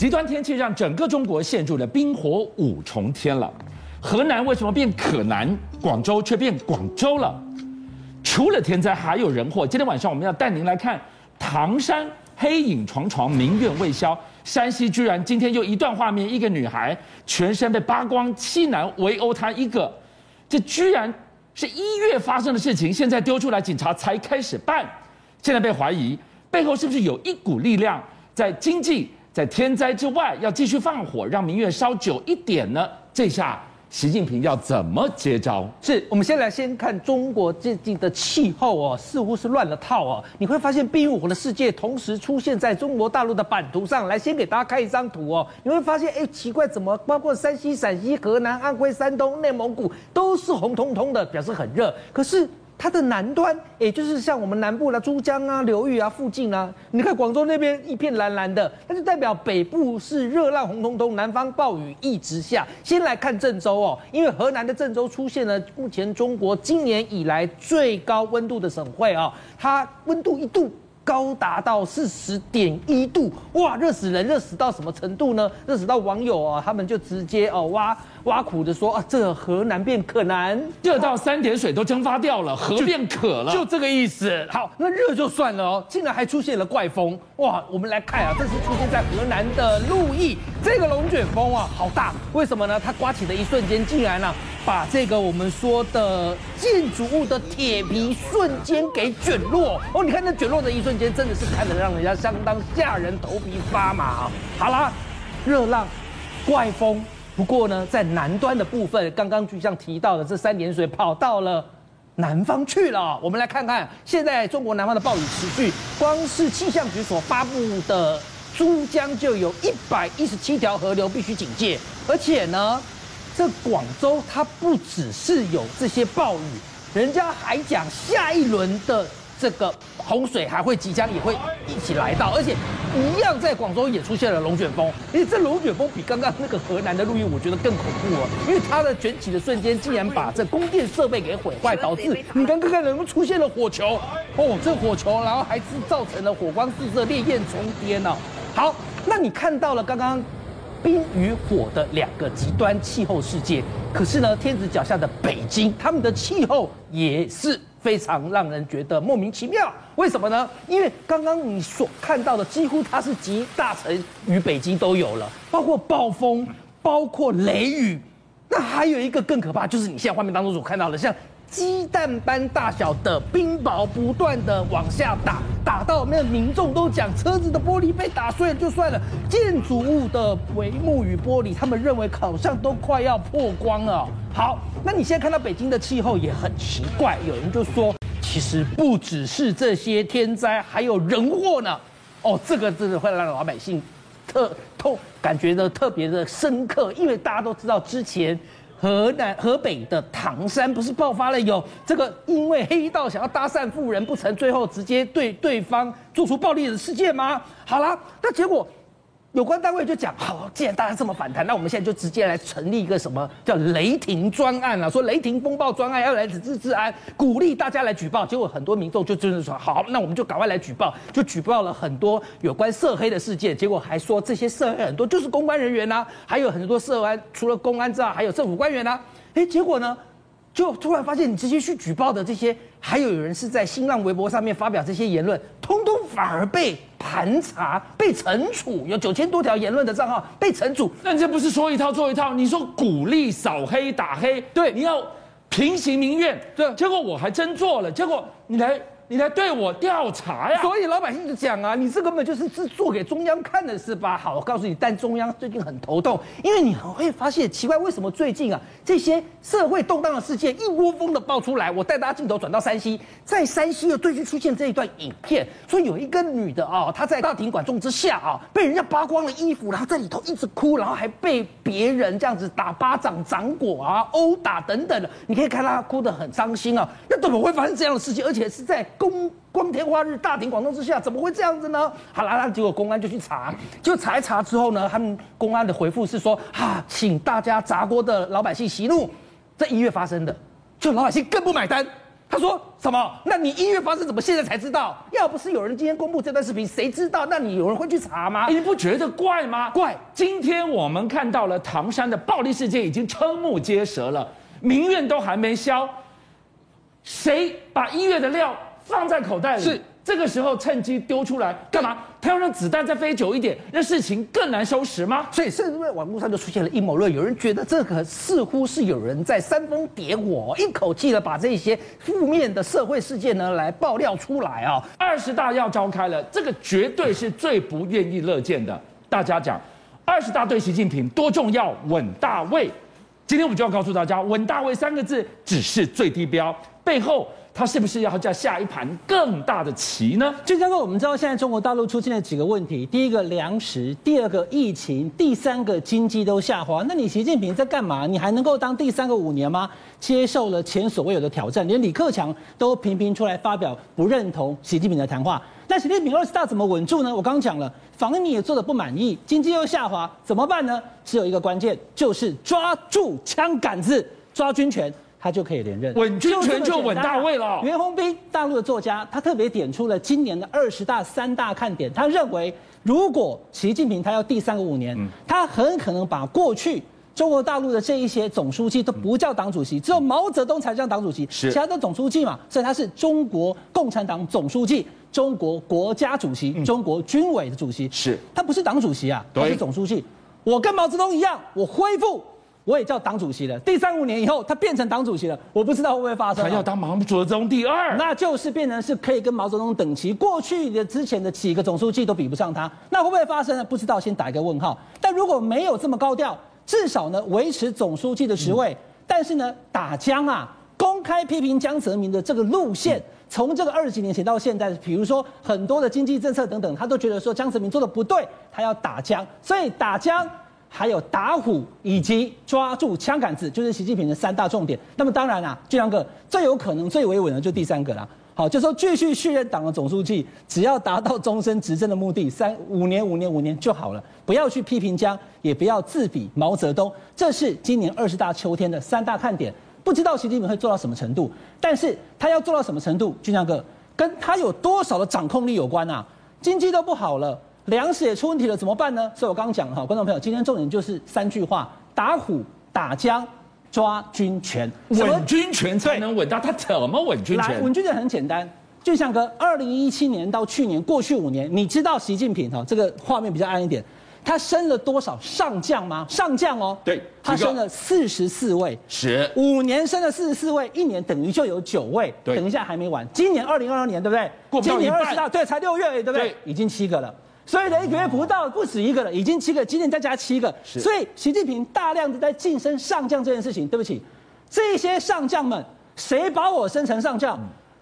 极端天气让整个中国陷入了冰火五重天了。河南为什么变可南？广州却变广州了？除了天灾，还有人祸。今天晚上我们要带您来看唐山黑影幢幢，民怨未消。山西居然今天又一段画面，一个女孩全身被扒光，七男围殴她一个，这居然是一月发生的事情，现在丢出来，警察才开始办。现在被怀疑背后是不是有一股力量在经济？在天灾之外，要继续放火，让民怨烧久一点呢？这下习近平要怎么接招？是我们先来先看中国最近的气候哦，似乎是乱了套哦。你会发现冰与火的世界同时出现在中国大陆的版图上。来，先给大家看一张图哦。你会发现，哎，奇怪，怎么包括山西、陕西、河南、安徽、山东、内蒙古都是红彤彤的，表示很热。可是。它的南端，也就是像我们南部的珠江啊、流域啊附近啊，你看广州那边一片蓝蓝的，那就代表北部是热浪红彤彤，南方暴雨一直下。先来看郑州哦，因为河南的郑州出现了目前中国今年以来最高温度的省会啊，它温度一度。高达到四十点一度，哇，热死人！热死到什么程度呢？热死到网友啊，他们就直接哦挖挖苦的说啊，这河南变可南，热到三点水都蒸发掉了，河变渴了，就，就这个意思。好，那热就算了哦，竟然还出现了怪风，哇！我们来看啊，这是出现在河南的鹿邑，这个龙卷风啊，好大，为什么呢？它刮起的一瞬间，竟然啊。把这个我们说的建筑物的铁皮瞬间给卷落哦，你看那卷落的一瞬间，真的是看得让人家相当吓人，头皮发麻。好啦，热浪、怪风，不过呢，在南端的部分，刚刚就像提到的，这三点水跑到了南方去了。我们来看看，现在中国南方的暴雨持续，光是气象局所发布的珠江就有一百一十七条河流必须警戒，而且呢。这广州它不只是有这些暴雨，人家还讲下一轮的这个洪水还会即将也会一起来到，而且一样在广州也出现了龙卷风。因为这龙卷风比刚刚那个河南的陆运我觉得更恐怖哦，因为它的卷起的瞬间竟然把这供电设备给毁坏，导致你刚刚看能不能出现了火球哦，这火球然后还是造成了火光四射、烈焰冲天哦。好，那你看到了刚刚。冰与火的两个极端气候世界，可是呢，天子脚下的北京，他们的气候也是非常让人觉得莫名其妙。为什么呢？因为刚刚你所看到的，几乎它是集大成与北京都有了，包括暴风，包括雷雨，那还有一个更可怕，就是你现在画面当中所看到的，像。鸡蛋般大小的冰雹不断的往下打，打到那民众都讲车子的玻璃被打碎了就算了，建筑物的帷幕与玻璃，他们认为好像都快要破光了。好，那你现在看到北京的气候也很奇怪，有人就说，其实不只是这些天灾，还有人祸呢。哦，这个真的会让老百姓特痛，感觉的特别的深刻，因为大家都知道之前。河南、河北的唐山不是爆发了有这个因为黑道想要搭讪富人不成，最后直接对对方做出暴力的事件吗？好了，那结果。有关单位就讲，好，既然大家这么反弹，那我们现在就直接来成立一个什么叫雷霆专案啊？说雷霆风暴专案要来治治治安，鼓励大家来举报。结果很多民众就真的说，好，那我们就赶快来举报，就举报了很多有关涉黑的事件。结果还说这些涉黑很多就是公关人员呐、啊，还有很多涉安，除了公安之外，还有政府官员呐、啊。哎，结果呢？就突然发现，你直接去举报的这些，还有有人是在新浪微博上面发表这些言论，通通反而被盘查、被惩处，有九千多条言论的账号被惩处。那你这不是说一套做一套？你说鼓励扫黑打黑，对，你要平行民怨，对，结果我还真做了，结果你来。你来对我调查呀？所以老百姓就讲啊，你这根本就是是做给中央看的是吧？好，我告诉你，但中央最近很头痛，因为你会发现奇怪，为什么最近啊这些社会动荡的事件一窝蜂的爆出来？我带大家镜头转到山西，在山西又最近出现这一段影片，说有一个女的啊，她在大庭广众之下啊，被人家扒光了衣服，然后在里头一直哭，然后还被别人这样子打巴掌、掌掴啊、殴打等等的，你可以看她哭得很伤心啊。那怎么会发生这样的事情？而且是在公光天化日、大庭广众之下，怎么会这样子呢？好啦，那结果公安就去查，就查一查之后呢，他们公安的回复是说：啊，请大家砸锅的老百姓息怒，在一月发生的，就老百姓更不买单。他说什么？那你一月发生怎么现在才知道？要不是有人今天公布这段视频，谁知道？那你有人会去查吗？你不觉得怪吗？怪！今天我们看到了唐山的暴力事件已经瞠目结舌了，民怨都还没消，谁把一月的料放在口袋里？是。这个时候趁机丢出来干嘛？他要让子弹再飞久一点，让事情更难收拾吗？所以，甚至在网络上就出现了阴谋论，有人觉得这个似乎是有人在煽风点火，一口气的把这些负面的社会事件呢来爆料出来啊。二十大要召开了，这个绝对是最不愿意乐见的。大家讲，二十大对习近平多重要？稳大位。今天我们就要告诉大家，稳大位三个字只是最低标，背后。他是不是要再下一盘更大的棋呢？就像我们知道，现在中国大陆出现了几个问题：第一个粮食，第二个疫情，第三个经济都下滑。那你习近平在干嘛？你还能够当第三个五年吗？接受了前所未有的挑战，连李克强都频频出来发表不认同习近平的谈话。那习近平二十大怎么稳住呢？我刚刚讲了，防疫也做的不满意，经济又下滑，怎么办呢？只有一个关键，就是抓住枪杆子，抓军权。他就可以连任，稳军权就稳大位了。袁宏斌，大陆的作家，他特别点出了今年的二十大三大看点。他认为，如果习近平他要第三个五年，他很可能把过去中国大陆的这一些总书记都不叫党主席，只有毛泽东才叫党主席，其他都总书记嘛。所以他是中国共产党总书记、中国国家主席、中国军委的主席。是，他不是党主席啊，他是总书记。我跟毛泽东一样，我恢复。我也叫党主席了。第三五年以后，他变成党主席了，我不知道会不会发生。他要当毛泽东第二，那就是变成是可以跟毛泽东等齐。过去的之前的几个总书记都比不上他，那会不会发生呢？不知道，先打一个问号。但如果没有这么高调，至少呢维持总书记的职位。嗯、但是呢打江啊，公开批评江泽民的这个路线，从、嗯、这个二十几年前到现在，比如说很多的经济政策等等，他都觉得说江泽民做的不对，他要打江，所以打江。还有打虎以及抓住枪杆子，就是习近平的三大重点。那么当然啊，这两个最有可能、最维稳的就第三个了。好，就说继续续任党的总书记，只要达到终身执政的目的，三五年、五年、五年就好了，不要去批评江，也不要自比毛泽东。这是今年二十大秋天的三大看点。不知道习近平会做到什么程度，但是他要做到什么程度，俊相哥跟他有多少的掌控力有关啊。经济都不好了。粮食也出问题了，怎么办呢？所以我刚刚讲哈，观众朋友，今天重点就是三句话：打虎、打僵、抓军权。稳军权才能稳到，他怎么稳军权？来，稳军权很简单，就像个二零一七年到去年过去五年，你知道习近平哈，这个画面比较暗一点，他升了多少上将吗？上将哦，对，他升了四十四位，是五年升了四十四位，一年等于就有九位。对，等一下还没完，今年二零二二年对不对？今年二十大对，才六月对不对？对，已经七个了。所以呢，一个月不到，不止一个了，已经七个，今年再加七个。所以习近平大量的在晋升上将这件事情，对不起，这些上将们，谁把我升成上将？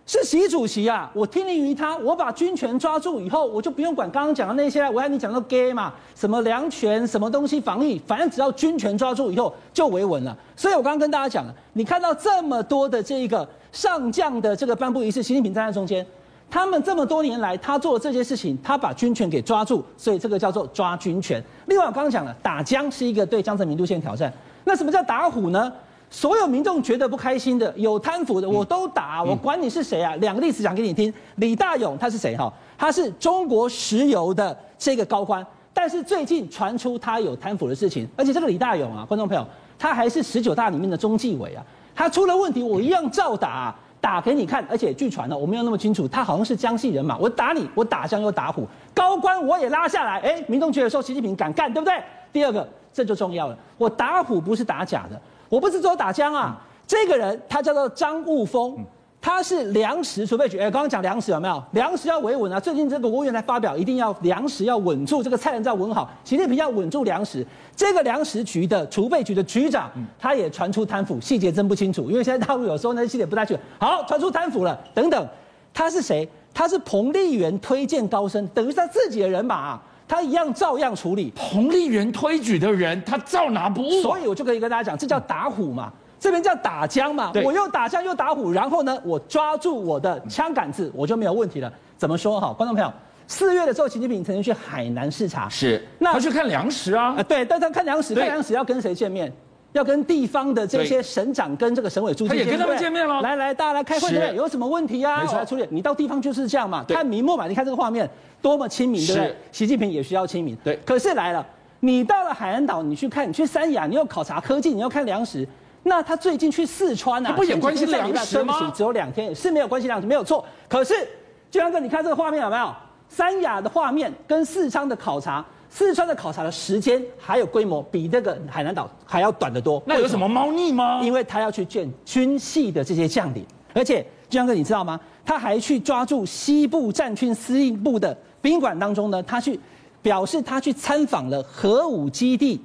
是习主席啊！我听令于他，我把军权抓住以后，我就不用管刚刚讲的那些。我跟你讲到 gay 嘛，什么粮权，什么东西防疫，反正只要军权抓住以后就维稳了。所以我刚刚跟大家讲了，你看到这么多的这个上将的这个颁布仪式，习近平站在中间。他们这么多年来，他做的这些事情，他把军权给抓住，所以这个叫做抓军权。另外，我刚刚讲了，打江是一个对江泽民路线挑战。那什么叫打虎呢？所有民众觉得不开心的、有贪腐的，我都打，我管你是谁啊！两个例子讲给你听。李大勇他是谁？哈，他是中国石油的这个高官，但是最近传出他有贪腐的事情，而且这个李大勇啊，观众朋友，他还是十九大里面的中纪委啊，他出了问题，我一样照打。打给你看，而且据传呢，我没有那么清楚，他好像是江西人嘛。我打你，我打江又打虎，高官我也拉下来。哎，民众觉得说习近平敢干，对不对？第二个，这就重要了，我打虎不是打假的，我不是说打江啊。这个人他叫做张悟峰。他是粮食储备局，哎，刚刚讲粮食有没有？粮食要维稳啊！最近这个国务院才发表，一定要粮食要稳住，这个菜篮子要稳好。习近平要稳住粮食，这个粮食局的储备局的局长，他也传出贪腐，细节真不清楚，因为现在大陆有时候那些细节不太清楚。好，传出贪腐了，等等，他是谁？他是彭丽媛推荐高升，等于是他自己的人马啊，他一样照样处理。彭丽媛推举的人，他照拿不误。所以我就可以跟大家讲，这叫打虎嘛。这边叫打江嘛，我又打江又打虎，然后呢，我抓住我的枪杆子，我就没有问题了。怎么说哈，观众朋友，四月的时候，习近平曾经去海南视察，是，那他去看粮食啊，啊对，但他看粮食，看粮食要跟谁见面？要跟地方的这些省长跟这个省委书记，他也跟他们见面了。来来，大家来开会，对不对？有什么问题啊？没错，来处理。你到地方就是这样嘛，看明末嘛。你看这个画面多么亲民，对不对？习近平也需要亲民。对。可是来了，你到了海南岛，你去看，你去三亚，你要考察科技，你要看粮食。那他最近去四川啊，不也关心粮食吗？只有两天，是没有关系粮食，没有错。可是，俊安哥，你看这个画面有没有？三亚的画面跟四川的考察，四川的考察的时间还有规模比那个海南岛还要短得多。那有什么猫腻吗？因为他要去见军系的这些将领，而且俊安哥你知道吗？他还去抓住西部战区司令部的宾馆当中呢，他去表示他去参访了核武基地。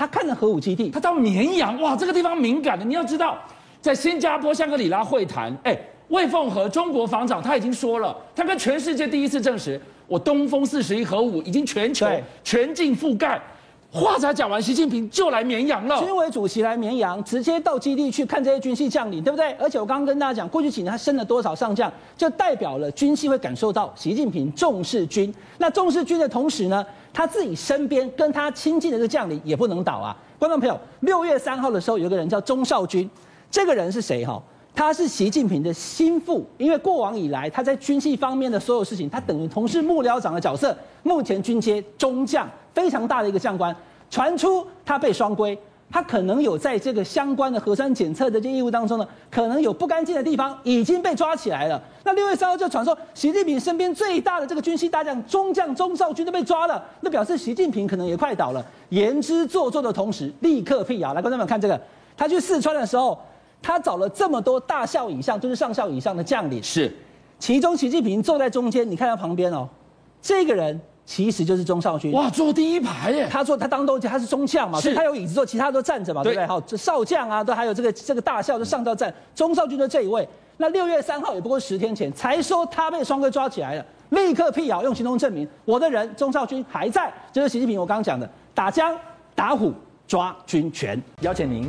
他看了核武基地，他到绵阳，哇，这个地方敏感的。你要知道，在新加坡香格里拉会谈，哎，魏凤和中国防长他已经说了，他跟全世界第一次证实，我东风四十一核武已经全球全境覆盖。话才讲完，习近平就来绵阳了。军委主席来绵阳，直接到基地去看这些军系将领，对不对？而且我刚刚跟大家讲，过去几年他升了多少上将，就代表了军系会感受到习近平重视军。那重视军的同时呢，他自己身边跟他亲近的这个将领也不能倒啊。观众朋友，六月三号的时候，有个人叫钟少军，这个人是谁哈？他是习近平的心腹，因为过往以来他在军系方面的所有事情，他等于同是幕僚长的角色，目前军阶中将。非常大的一个将官，传出他被双规，他可能有在这个相关的核酸检测的这业务当中呢，可能有不干净的地方，已经被抓起来了。那六月三号就传说，习近平身边最大的这个军系大将中将钟少军都被抓了，那表示习近平可能也快倒了。言之凿凿的同时，立刻辟谣。来，观众们看这个，他去四川的时候，他找了这么多大校以上，就是上校以上的将领，是，其中习近平坐在中间，你看他旁边哦，这个人。其实就是钟少军哇，坐第一排耶！他坐他当中他是中将嘛，所以他有椅子坐，其他都站着嘛，对不对？好，这少将啊，都还有这个这个大校，就上到站。钟少军的这一位，那六月三号也不过十天前才说他被双规抓起来了，立刻辟谣用行动证明我的人钟少军还在。就是习近平我刚刚讲的打江打虎抓军权，邀请您